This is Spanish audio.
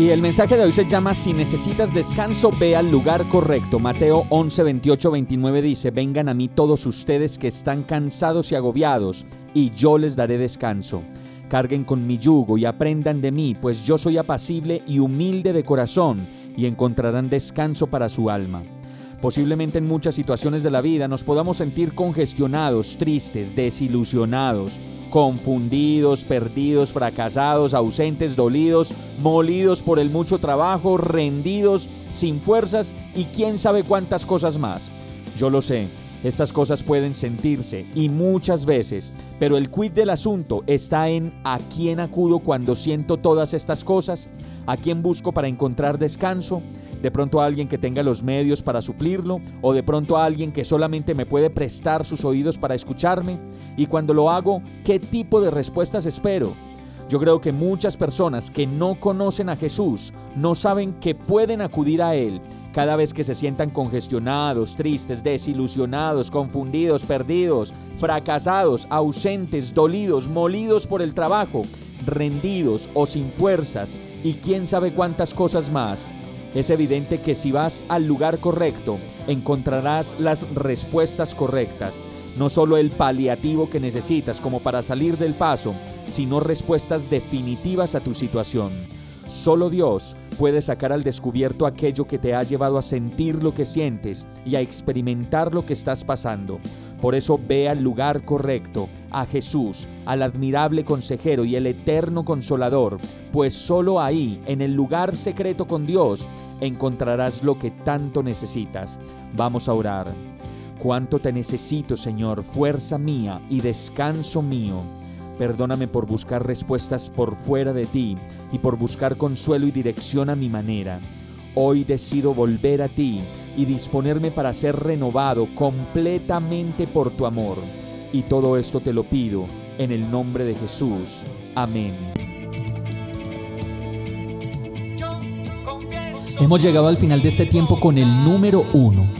Y el mensaje de hoy se llama Si necesitas descanso, ve al lugar correcto. Mateo 11, 28, 29 dice, Vengan a mí todos ustedes que están cansados y agobiados, y yo les daré descanso. Carguen con mi yugo y aprendan de mí, pues yo soy apacible y humilde de corazón, y encontrarán descanso para su alma. Posiblemente en muchas situaciones de la vida nos podamos sentir congestionados, tristes, desilusionados, confundidos, perdidos, fracasados, ausentes, dolidos, molidos por el mucho trabajo, rendidos, sin fuerzas y quién sabe cuántas cosas más. Yo lo sé, estas cosas pueden sentirse y muchas veces, pero el quid del asunto está en a quién acudo cuando siento todas estas cosas, a quién busco para encontrar descanso, de pronto a alguien que tenga los medios para suplirlo, o de pronto a alguien que solamente me puede prestar sus oídos para escucharme, y cuando lo hago, ¿qué tipo de respuestas espero? Yo creo que muchas personas que no conocen a Jesús no saben que pueden acudir a Él cada vez que se sientan congestionados, tristes, desilusionados, confundidos, perdidos, fracasados, ausentes, dolidos, molidos por el trabajo, rendidos o sin fuerzas y quién sabe cuántas cosas más. Es evidente que si vas al lugar correcto, encontrarás las respuestas correctas, no solo el paliativo que necesitas como para salir del paso, sino respuestas definitivas a tu situación. Solo Dios puede sacar al descubierto aquello que te ha llevado a sentir lo que sientes y a experimentar lo que estás pasando. Por eso ve al lugar correcto, a Jesús, al admirable consejero y el eterno consolador, pues solo ahí, en el lugar secreto con Dios, encontrarás lo que tanto necesitas. Vamos a orar. Cuánto te necesito, Señor, fuerza mía y descanso mío. Perdóname por buscar respuestas por fuera de ti y por buscar consuelo y dirección a mi manera. Hoy decido volver a ti y disponerme para ser renovado completamente por tu amor. Y todo esto te lo pido en el nombre de Jesús. Amén. Hemos llegado al final de este tiempo con el número uno